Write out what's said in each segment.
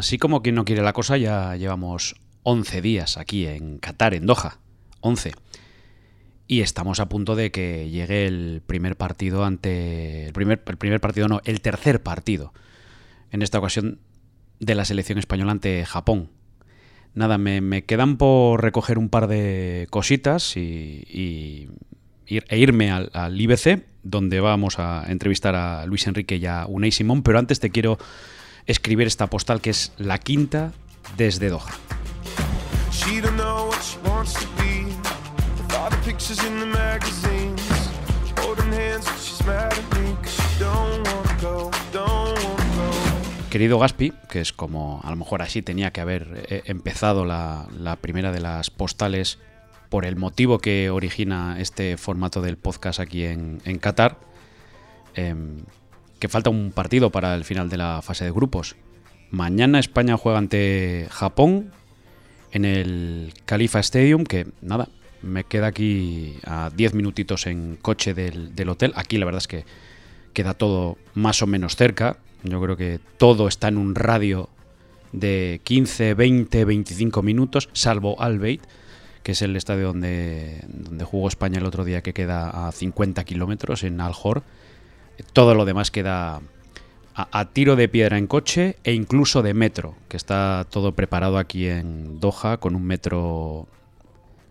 Así como quien no quiere la cosa, ya llevamos 11 días aquí en Qatar, en Doha. 11. Y estamos a punto de que llegue el primer partido ante. El primer, el primer partido, no, el tercer partido. En esta ocasión de la selección española ante Japón. Nada, me, quedan por recoger un par de cositas y, e irme al, al, IBC, donde vamos a entrevistar a Luis Enrique y a Unai Simón. Pero antes te quiero escribir esta postal que es la quinta desde Doha. Querido Gaspi, que es como a lo mejor así tenía que haber eh, empezado la, primera de las postales por el motivo que origina este formato del podcast aquí en, Qatar. Em, que falta un partido para el final de la fase de grupos. Mañana España juega ante Japón en el Khalifa Stadium, que nada, me queda aquí a 10 minutitos en coche del, hotel. Aquí la verdad es que queda todo más o menos cerca. Yo creo que todo está en un radio de 15, 20, 25 minutos, salvo Albeit, que es el estadio donde, jugó España el otro día, que queda a 50 kilómetros en Alhor todo lo demás queda a, tiro de piedra en coche e incluso de metro, que está todo preparado aquí en Doha con un metro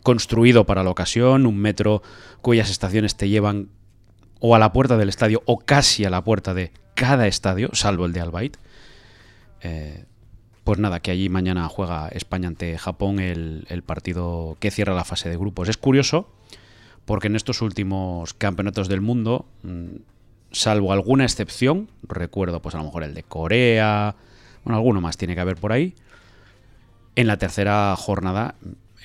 construido para la ocasión, un metro cuyas estaciones te llevan o a la puerta del estadio o casi a la puerta de cada estadio, salvo el de Albaid. Eh, pues nada, que allí mañana juega España ante Japón el, el, partido que cierra la fase de grupos. Es curioso porque en estos últimos campeonatos del mundo mm, salvo alguna excepción, recuerdo pues a lo mejor el de Corea, bueno, alguno más tiene que haber por ahí. En la tercera jornada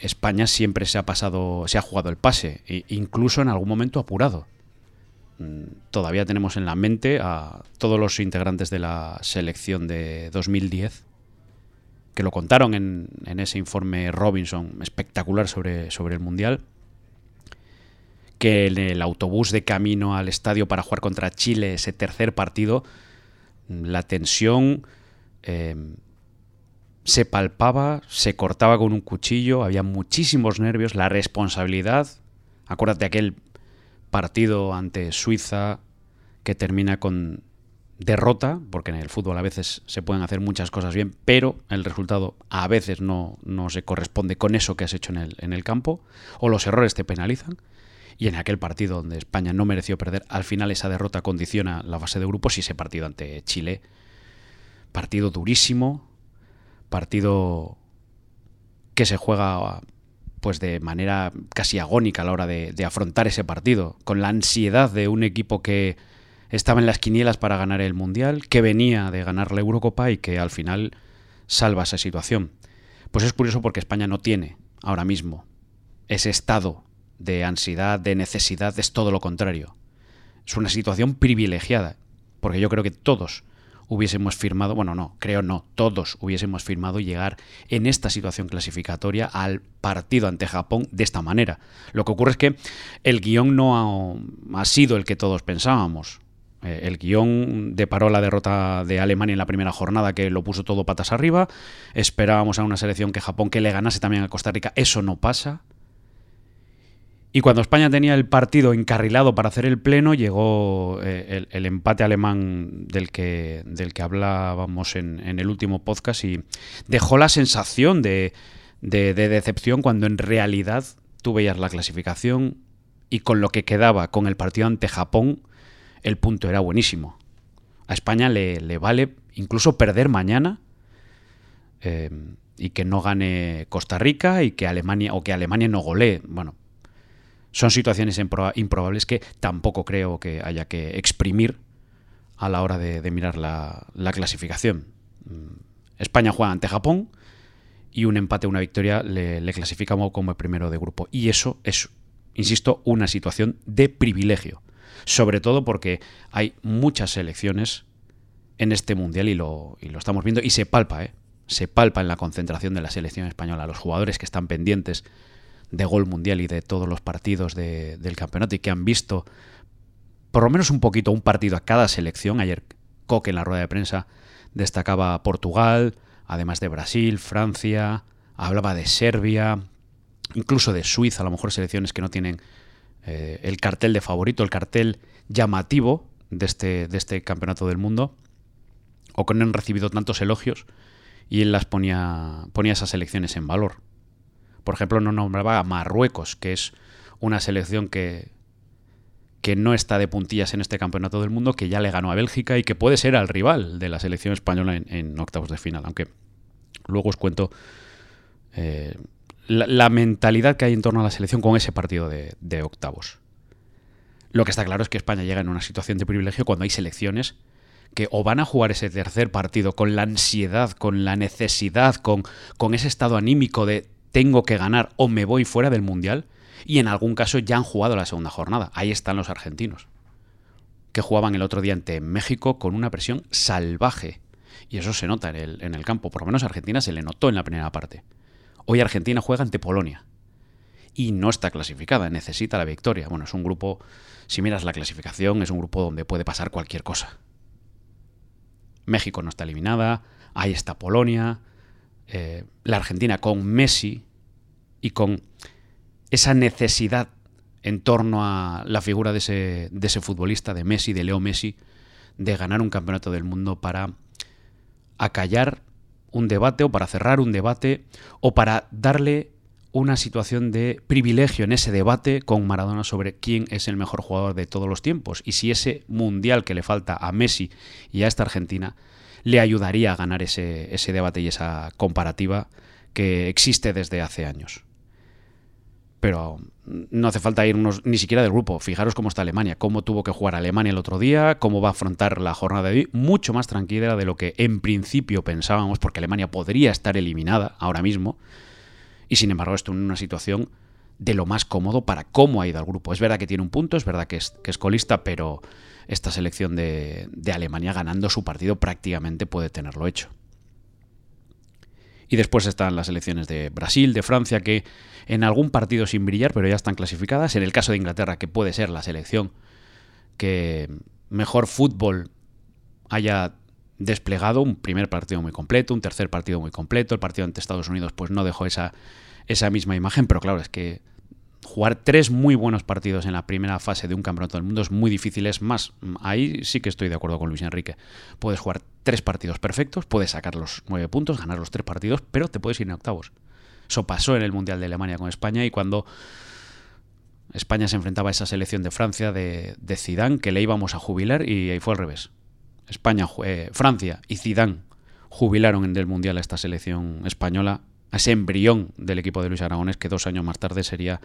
España siempre se ha pasado, se ha jugado el pase, e incluso en algún momento apurado. Mm, todavía tenemos en la mente a todos los integrantes de la selección de 2010 que lo contaron en, en ese informe Robinson espectacular sobre, sobre el Mundial que en el autobús de camino al estadio para jugar contra Chile, ese tercer partido, la tensión em, se palpaba, se cortaba con un cuchillo, había muchísimos nervios, la responsabilidad. Acuérdate aquel partido ante Suiza que termina con derrota, porque en el fútbol a veces se pueden hacer muchas cosas bien, pero el resultado a veces no, no se corresponde con eso que has hecho en el, en el campo, o los errores te penalizan y en aquel partido donde España no mereció perder, al final esa derrota condiciona la fase de grupos y ese partido ante Chile. Partido durísimo, partido que se juega pues de manera casi agónica a la hora de, afrontar ese partido, con la ansiedad de un equipo que estaba en las quinielas para ganar el Mundial, que venía de ganar la Eurocopa y que al final salva esa situación. Pues es curioso porque España no tiene ahora mismo ese estado de ansiedad, de necesidad, es todo lo contrario. Es una situación privilegiada, porque yo creo que todos hubiésemos firmado, bueno, no, creo no, todos hubiésemos firmado llegar en esta situación clasificatoria al partido ante Japón de esta manera. Lo que ocurre es que el guion no ha, sido el que todos pensábamos. Eh, el guion deparó la derrota de Alemania en la primera jornada que lo puso todo patas arriba. Esperábamos a una selección que Japón que le ganase también a Costa Rica. Eso no pasa. Y cuando España tenía el partido encarrilado para hacer el pleno, llegó eh, el, empate alemán del que, del que hablábamos en, el último podcast y dejó la sensación de, decepción cuando en realidad tú veías la clasificación y con lo que quedaba con el partido ante Japón, el punto era buenísimo. A España le, vale incluso perder mañana eh, y que no gane Costa Rica y que Alemania o que Alemania no golee. Bueno, son situaciones improbables que tampoco creo que haya que exprimir a la hora de, mirar la, clasificación. Mm, España juega ante Japón y un empate una victoria le, le clasifica como el primero de grupo. Y eso es, insisto, una situación de privilegio. Sobre todo porque hay muchas selecciones en este mundial y lo, y lo estamos viendo y se palpa, ¿eh? se palpa en la concentración de la selección española. Los jugadores que están pendientes de gol mundial y de todos los partidos del campeonato y que han visto por lo menos un poquito un partido a cada selección. Ayer Coque en la rueda de prensa destacaba Portugal, además de Brasil, Francia, hablaba de Serbia, incluso de Suiza, a lo mejor selecciones que no tienen eh, el cartel de favorito, el cartel llamativo de este, de este campeonato del mundo, o que no han recibido tantos elogios, y él las ponía, ponía esas selecciones en valor. Por ejemplo, no nombraba a Marruecos, que es una selección que, que no está de puntillas en este campeonato del mundo, que ya le ganó a Bélgica y que puede ser al rival de la selección española en, octavos de final. Aunque luego os cuento eh, la, mentalidad que hay en torno a la selección con ese partido de, de octavos. Lo que está claro es que España llega en una situación de privilegio cuando hay selecciones que o van a jugar ese tercer partido con la ansiedad, con la necesidad, con, con ese estado anímico de tengo que ganar o me voy fuera del Mundial, y en algún caso ya han jugado la segunda jornada. Ahí están los argentinos, que jugaban el otro día ante México con una presión salvaje. Y eso se nota en el, en el campo. Por lo menos a Argentina se le notó en la primera parte. Hoy Argentina juega ante Polonia. Y no está clasificada, necesita la victoria. Bueno, es un grupo, si miras la clasificación, es un grupo donde puede pasar cualquier cosa. México no está eliminada, ahí está Polonia, eh, la Argentina con Messi y con esa necesidad en torno a la figura de ese, de ese futbolista, de Messi, de Leo Messi, de ganar un campeonato del mundo para acallar un debate o para cerrar un debate o para darle una situación de privilegio en ese debate con Maradona sobre quién es el mejor jugador de todos los tiempos. Y si ese mundial que le falta a Messi y a esta Argentina le ayudaría a ganar ese, ese debate y esa comparativa que existe desde hace años pero no hace falta irnos ni siquiera del grupo. Fijaros cómo está Alemania, cómo tuvo que jugar Alemania el otro día, cómo va a afrontar la jornada de hoy, mucho más tranquila de lo que en principio pensábamos, porque Alemania podría estar eliminada ahora mismo, y sin embargo esto en una situación de lo más cómodo para cómo ha ido al grupo. Es verdad que tiene un punto, es verdad que es, que es colista, pero esta selección de, Alemania ganando su partido prácticamente puede tenerlo hecho. Y después están las elecciones de Brasil, de Francia, que en algún partido sin brillar, pero ya están clasificadas. En el caso de Inglaterra, que puede ser la selección que mejor fútbol haya desplegado, un primer partido muy completo, un tercer partido muy completo, el partido ante Estados Unidos pues no dejó esa, esa misma imagen, pero claro, es que jugar tres muy buenos partidos en la primera fase de un campeonato del mundo es muy difícil. Es más, ahí sí que estoy de acuerdo con Luis Enrique. Puedes jugar tres partidos perfectos, puedes sacar los nueve puntos, ganar los tres partidos, pero te puedes ir en octavos. Eso pasó en el Mundial de Alemania con España y cuando España se enfrentaba a esa selección de Francia de, de Zidane, que le íbamos a jubilar y ahí fue al revés. España, eh, Francia y Zidane jubilaron en el Mundial a esta selección española, a ese embrión del equipo de Luis Aragones que dos años más tarde sería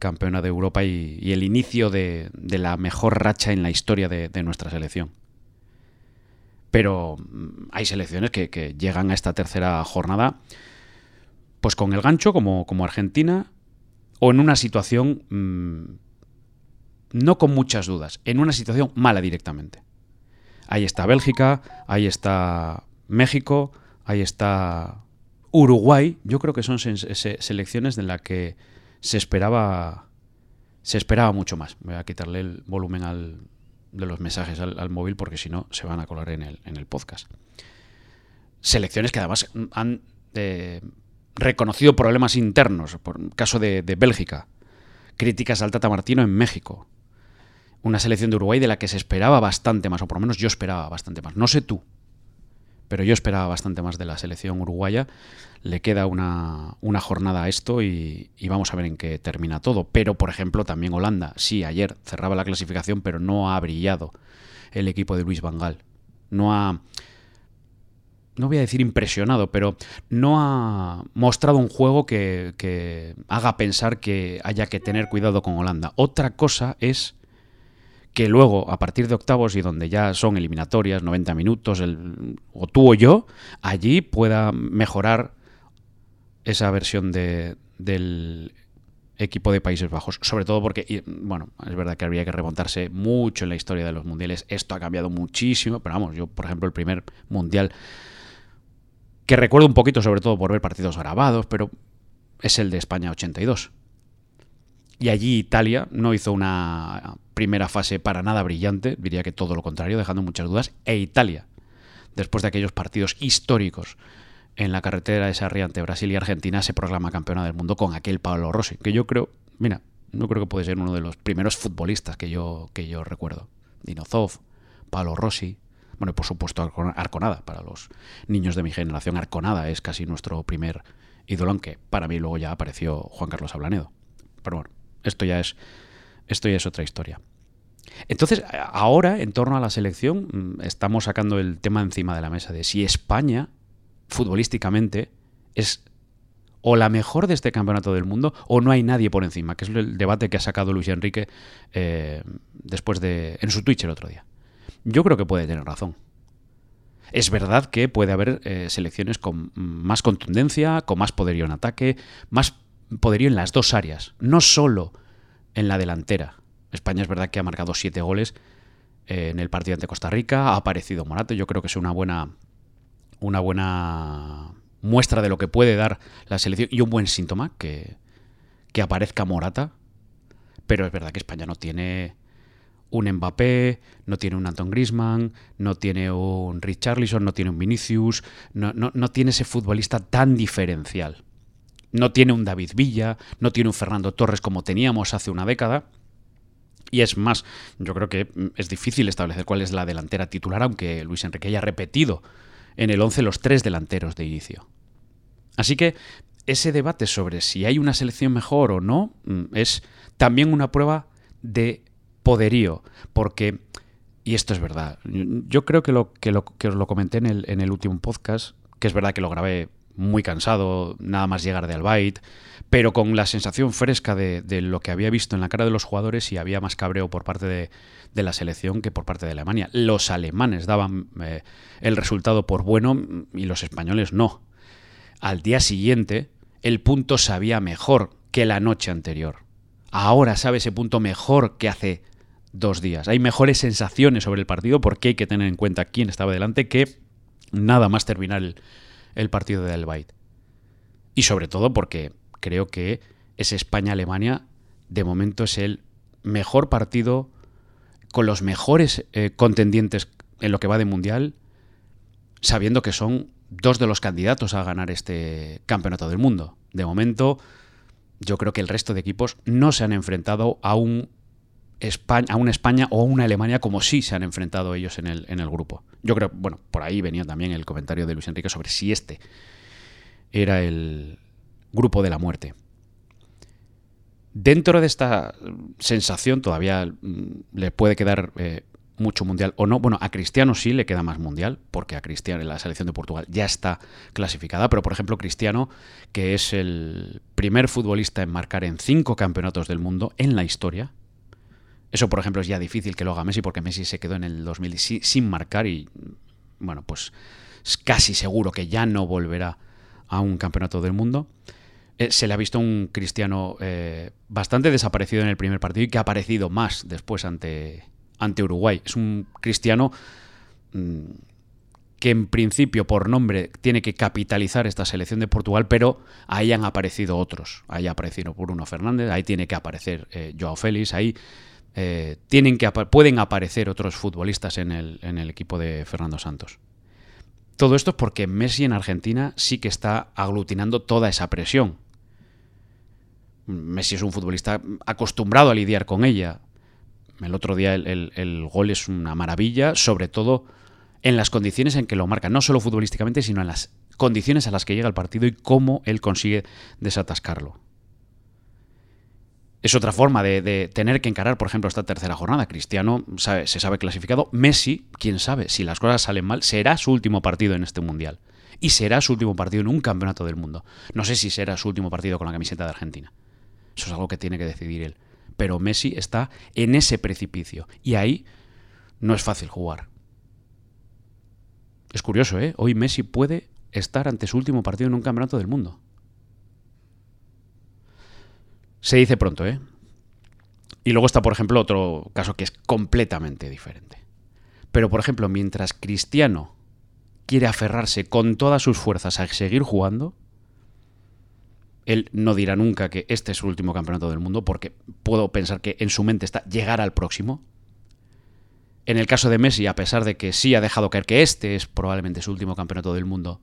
campeona de Europa y, el inicio de, la mejor racha en la historia de, nuestra selección. Pero mm, hay selecciones que, llegan a esta tercera jornada pues con el gancho, como, como Argentina, o en una situación mm, no con muchas dudas, en una situación mala directamente. Ahí está Bélgica, ahí está México, ahí está Uruguay. Yo creo que son selecciones de las que se esperaba se esperaba mucho más. Voy a quitarle el volumen al, de los mensajes al, móvil porque si no se van a colar en el, en el podcast. Selecciones que además han eh, reconocido problemas internos, por caso de, de, Bélgica, críticas al Tata Martino en México, una selección de Uruguay de la que se esperaba bastante más, o por lo menos yo esperaba bastante más. No sé tú, pero yo esperaba bastante más de la selección uruguaya. Le queda una, jornada a esto y, vamos a ver en qué termina todo. Pero, por ejemplo, también Holanda. Sí, ayer cerraba la clasificación, pero no ha brillado el equipo de Luis Vangal. No ha... No voy a decir impresionado, pero no ha mostrado un juego que, que haga pensar que haya que tener cuidado con Holanda. Otra cosa es que luego, a partir de octavos y donde ya son eliminatorias, 90 minutos, el, o tú o yo, allí pueda mejorar esa versión de, del equipo de Países Bajos. Sobre todo porque, bueno, es verdad que habría que remontarse mucho en la historia de los mundiales. Esto ha cambiado muchísimo, pero vamos, yo, por ejemplo, el primer mundial que recuerdo un poquito, sobre todo por ver partidos grabados, pero es el de España 82 y allí Italia no hizo una primera fase para nada brillante, diría que todo lo contrario, dejando muchas dudas. E Italia, después de aquellos partidos históricos en la carretera de Sarri ante Brasil y Argentina, se proclama campeona del mundo con aquel Pablo Rossi, que yo creo, mira, no creo que puede ser uno de los primeros futbolistas que yo, que yo recuerdo. Dinozov, Pablo Rossi, bueno, por supuesto Arconada, para los niños de mi generación, Arconada es casi nuestro primer ídolo, aunque para mí luego ya apareció Juan Carlos Ablanedo. Pero bueno, esto ya es, esto ya es otra historia. Entonces, ahora, en torno a la selección, mm, estamos sacando el tema encima de la mesa de si España, futbolísticamente, es o la mejor de este campeonato del mundo o no hay nadie por encima, que es el debate que ha sacado Luis Enrique eh, después de en su Twitch el otro día. Yo creo que puede tener razón. Es verdad que puede haber eh, selecciones con más contundencia, con más poderío en ataque, más poderío en las dos áreas, no solo en la delantera. España es verdad que ha marcado siete goles eh, en el partido ante Costa Rica, ha aparecido Morato, yo creo que es una buena, una buena muestra de lo que puede dar la selección y un buen síntoma que, aparezca Morata, pero es verdad que España no tiene un Mbappé, no tiene un Anton Grisman, no tiene un Richarlison, no tiene un Vinicius, no, no, tiene ese futbolista tan diferencial. No tiene un David Villa, no tiene un Fernando Torres como teníamos hace una década. Y es más, yo creo que es difícil establecer cuál es la delantera titular, aunque Luis Enrique haya repetido en el 11 los tres delanteros de inicio. Así que ese debate sobre si hay una selección mejor o no mm, es también una prueba de poderío, porque, y esto es verdad, yo creo que, lo, que, lo, que os lo comenté en el, en el último podcast, que es verdad que lo grabé muy cansado, nada más llegar de Albait, pero con la sensación fresca de, lo que había visto en la cara de los jugadores y había más cabreo por parte de, la selección que por parte de Alemania. Los alemanes daban eh, el resultado por bueno y los españoles no. Al día siguiente, el punto sabía mejor que la noche anterior. Ahora sabe ese punto mejor que hace dos días. Hay mejores sensaciones sobre el partido porque hay que tener en cuenta quién estaba delante que nada más terminar el, el partido de Albait. Y sobre todo porque creo que ese España-Alemania de momento es el mejor partido con los mejores eh, contendientes en lo que va de mundial, sabiendo que son dos de los candidatos a ganar este campeonato del mundo. De momento, yo creo que el resto de equipos no se han enfrentado a un España, a una España o una Alemania como sí se han enfrentado ellos en el, en el grupo. Yo creo, bueno, por ahí venía también el comentario de Luis Enrique sobre si este era el grupo de la muerte. Dentro de esta sensación todavía mm, le puede quedar eh, mucho mundial o no. Bueno, a Cristiano sí le queda más mundial, porque a Cristiano la selección de Portugal ya está clasificada, pero por ejemplo Cristiano, que es el primer futbolista en marcar en cinco campeonatos del mundo en la historia, eso, por ejemplo, es ya difícil que lo haga Messi porque Messi se quedó en el 2000 sin marcar y, bueno, pues es casi seguro que ya no volverá a un campeonato del mundo. Eh, se le ha visto un cristiano eh, bastante desaparecido en el primer partido y que ha aparecido más después ante, ante Uruguay. Es un cristiano mm, que en principio por nombre tiene que capitalizar esta selección de Portugal, pero ahí han aparecido otros. Ahí ha aparecido Bruno Fernández, ahí tiene que aparecer eh, Joao Félix, ahí eh, tienen que, pueden aparecer otros futbolistas en el, equipo de Fernando Santos. Todo esto es porque Messi en Argentina sí que está aglutinando toda esa presión. Messi es un futbolista acostumbrado a lidiar con ella. El otro día el, gol es una maravilla, sobre todo en las condiciones en que lo marca, no solo futbolísticamente, sino en las condiciones a las que llega el partido y cómo él consigue desatascarlo es otra forma de, tener que encarar, por ejemplo, esta tercera jornada. Cristiano se sabe clasificado. Messi, quién sabe, si las cosas salen mal, será su último partido en este mundial. Y será su último partido en un campeonato del mundo. No sé si será su último partido con la camiseta de Argentina. Eso es algo que tiene que decidir él. Pero Messi está en ese precipicio. Y ahí no es fácil jugar. Es curioso, ¿eh? Hoy Messi puede estar ante su último partido en un campeonato del mundo. Se dice pronto, ¿eh? Y luego está, por ejemplo, otro caso que es completamente diferente. Pero, por ejemplo, mientras Cristiano quiere aferrarse con todas sus fuerzas a seguir jugando, él no dirá nunca que este es su último campeonato del mundo, porque puedo pensar que en su mente está llegar al próximo. En el caso de Messi, a pesar de que sí ha dejado caer que este es probablemente su último campeonato del mundo,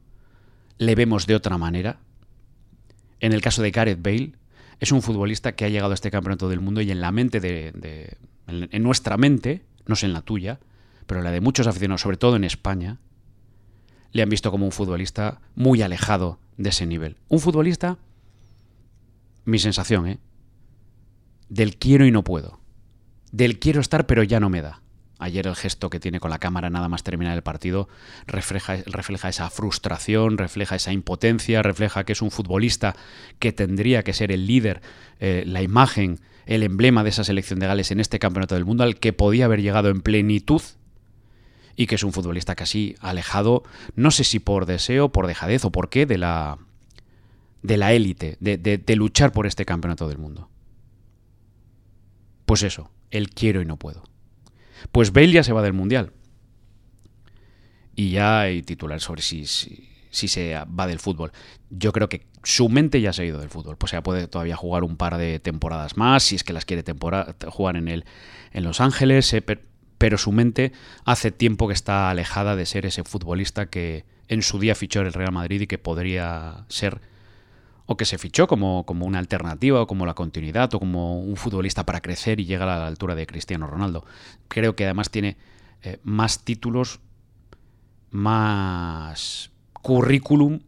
le vemos de otra manera. En el caso de Gareth Bale, es un futbolista que ha llegado a este campeonato del mundo y en la mente de, en nuestra mente, no sé en la tuya, pero en la de muchos aficionados, sobre todo en España, le han visto como un futbolista muy alejado de ese nivel. Un futbolista, mi sensación, ¿eh? Del quiero y no puedo. Del quiero estar pero ya no me da. Ayer el gesto que tiene con la cámara nada más terminar el partido refleja, refleja, esa frustración, refleja esa impotencia, refleja que es un futbolista que tendría que ser el líder, eh, la imagen, el emblema de esa selección de Gales en este campeonato del mundo al que podía haber llegado en plenitud y que es un futbolista casi alejado, no sé si por deseo, por dejadez o por qué, de la de la élite, de, de luchar por este campeonato del mundo. Pues eso, el quiero y no puedo. Pues Bale ya se va del Mundial. Y ya hay titular sobre si, si, se va del fútbol. Yo creo que su mente ya se ha ido del fútbol. Pues ya puede todavía jugar un par de temporadas más, si es que las quiere jugar en, el, en Los Ángeles. Eh, pero su mente hace tiempo que está alejada de ser ese futbolista que en su día fichó el Real Madrid y que podría ser o que se fichó como, como una alternativa o como la continuidad o como un futbolista para crecer y llegar a la altura de Cristiano Ronaldo. Creo que además tiene eh, más títulos, más currículum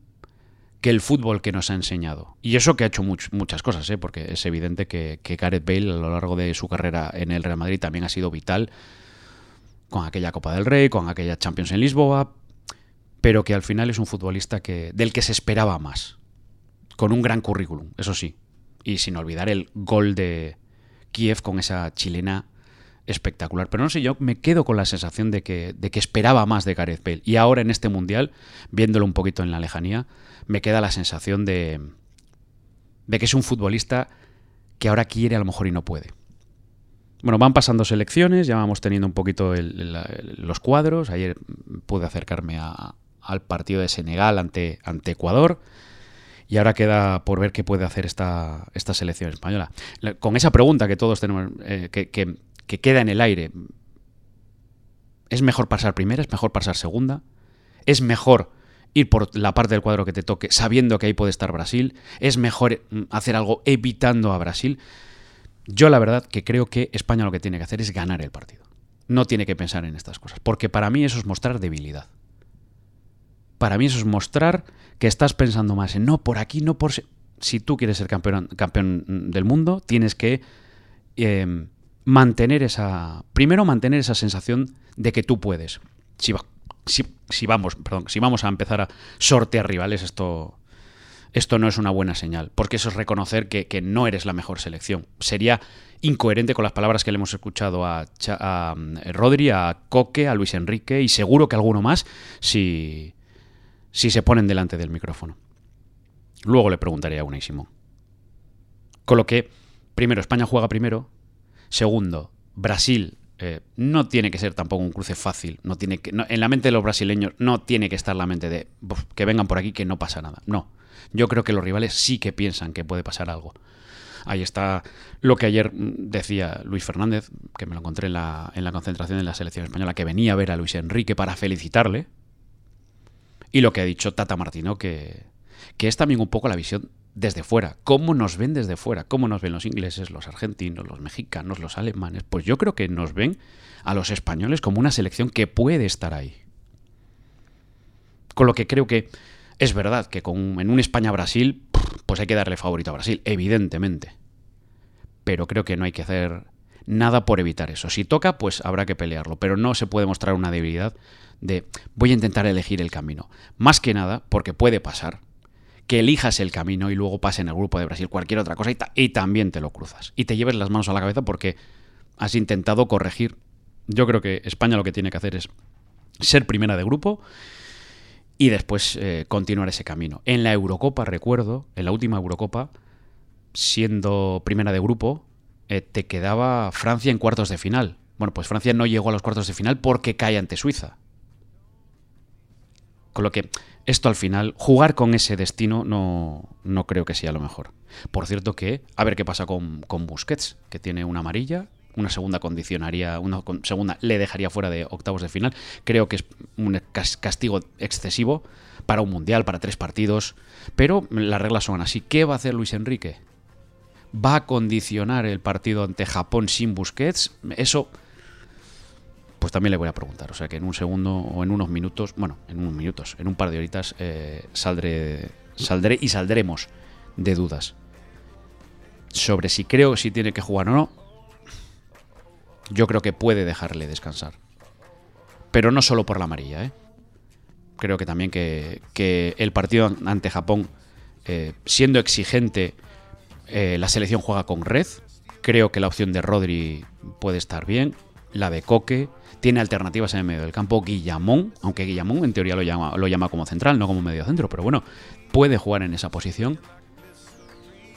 que el fútbol que nos ha enseñado. Y eso que ha hecho muchas cosas, ¿eh? porque es evidente que, que Gareth Bale a lo largo de su carrera en el Real Madrid también ha sido vital con aquella Copa del Rey, con aquella Champions en Lisboa, pero que al final es un futbolista que, del que se esperaba más con un gran currículum, eso sí. Y sin olvidar el gol de Kiev con esa chilena espectacular. Pero no sé, yo me quedo con la sensación de que, de que esperaba más de Gareth Bale. Y ahora en este mundial, viéndolo un poquito en la lejanía, me queda la sensación de, de que es un futbolista que ahora quiere a lo mejor y no puede. Bueno, van pasando selecciones, ya vamos teniendo un poquito los cuadros. Ayer pude acercarme al partido de Senegal ante, ante Ecuador. Y ahora queda por ver qué puede hacer esta, selección española. Con esa pregunta que todos tenemos, eh, que, que, queda en el aire, ¿es mejor pasar primera? ¿Es mejor pasar segunda? ¿Es mejor ir por la parte del cuadro que te toque sabiendo que ahí puede estar Brasil? ¿Es mejor mm, hacer algo evitando a Brasil? Yo la verdad que creo que España lo que tiene que hacer es ganar el partido. No tiene que pensar en estas cosas, porque para mí eso es mostrar debilidad. Para mí eso es mostrar que estás pensando más en no por aquí, no por... Si tú quieres ser campeón, del mundo, tienes que em, mantener esa... Primero mantener esa sensación de que tú puedes. Si, si, vamos, perdón, si vamos a empezar a sortear rivales, esto, esto no es una buena señal, porque eso es reconocer que, no eres la mejor selección. Sería incoherente con las palabras que le hemos escuchado a, a, a Rodri, a Coque, a Luis Enrique y seguro que alguno más si, si se ponen delante del micrófono. Luego le preguntaré a Unai Con lo que, primero, España juega primero. Segundo, Brasil eh, no tiene que ser tampoco un cruce fácil. No tiene que, en la mente de los brasileños no tiene que estar la mente de que vengan por aquí que no pasa nada. No. Yo creo que los rivales sí que piensan que puede pasar algo. Ahí está lo que ayer mm, decía Luis Fernández, que me lo encontré en la concentración de la selección española, que venía a ver a Luis Enrique para felicitarle y lo que ha dicho Tata Martino, que, que es también un poco la visión desde fuera. ¿Cómo nos ven desde fuera? ¿Cómo nos ven los ingleses, los argentinos, los mexicanos, los alemanes? Pues yo creo que nos ven a los españoles como una selección que puede estar ahí. Con lo que creo que es verdad que con, en un España-Brasil, pues hay que darle favorito a Brasil, evidentemente. Pero creo que no hay que hacer nada por evitar eso. Si toca, pues habrá que pelearlo. Pero no se puede mostrar una debilidad de voy a intentar elegir el camino. Más que nada porque puede pasar que elijas el camino y luego pase en el grupo de Brasil cualquier otra cosa y, también te lo cruzas. Y te lleves las manos a la cabeza porque has intentado corregir. Yo creo que España lo que tiene que hacer es ser primera de grupo y después eh, continuar ese camino. En la Eurocopa, recuerdo, en la última Eurocopa, siendo primera de grupo, eh, te quedaba Francia en cuartos de final. Bueno, pues Francia no llegó a los cuartos de final porque cae ante Suiza. Con lo que esto al final, jugar con ese destino no, no creo que sea lo mejor. Por cierto que, a ver qué pasa con, con Busquets, que tiene una amarilla, una segunda condicionaría, una segunda le dejaría fuera de octavos de final. Creo que es un castigo excesivo para un mundial, para tres partidos, pero las reglas son así. ¿Qué va a hacer Luis Enrique? ¿Va a condicionar el partido ante Japón sin Busquets? Eso pues también le voy a preguntar. O sea que en un segundo o en unos minutos, bueno, en unos minutos, en un par de horitas, eh, saldré, saldré y saldremos de dudas sobre si creo si tiene que jugar o no. Yo creo que puede dejarle descansar. Pero no solo por la amarilla, ¿eh? Creo que también que, el partido ante Japón, eh, siendo exigente, la selección juega con red. Creo que la opción de Rodri puede estar bien. La de Coque tiene alternativas en el medio del campo. Guillamón, aunque Guillamón en teoría lo llama, como central, no como medio centro, pero bueno, puede jugar en esa posición.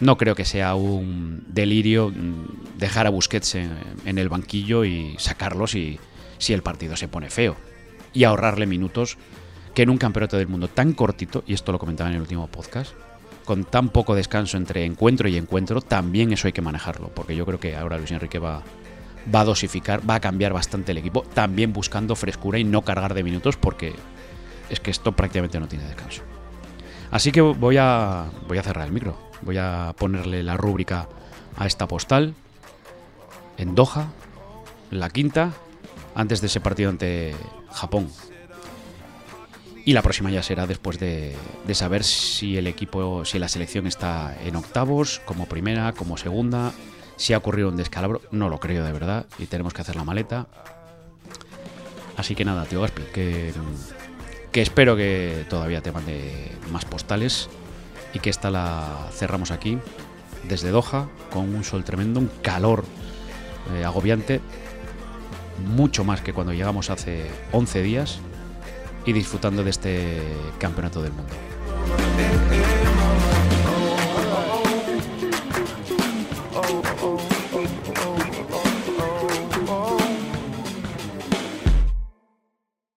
No creo que sea un delirio mm, dejar a Busquets en, el banquillo y sacarlo si el partido se pone feo. Y ahorrarle minutos que en un campeonato del mundo tan cortito, y esto lo comentaba en el último podcast, con tan poco descanso entre encuentro y encuentro, también eso hay que manejarlo, porque yo creo que ahora Luis Enrique va, va a dosificar, va a cambiar bastante el equipo, también buscando frescura y no cargar de minutos porque es que esto prácticamente no tiene descanso. Así que voy a, voy a cerrar el micro, voy a ponerle la rúbrica a esta postal en Doha, la quinta, antes de ese partido ante Japón. Y la próxima ya será después de, de, saber si el equipo, si la selección está en octavos, como primera, como segunda, si ha ocurrido un descalabro, no lo creo de verdad y tenemos que hacer la maleta. Así que nada, tío Gaspi, que, que espero que todavía te mande más postales y que esta la cerramos aquí desde Doha con un sol tremendo, un calor eh, agobiante, mucho más que cuando llegamos hace 11 días y disfrutando de este campeonato del mundo.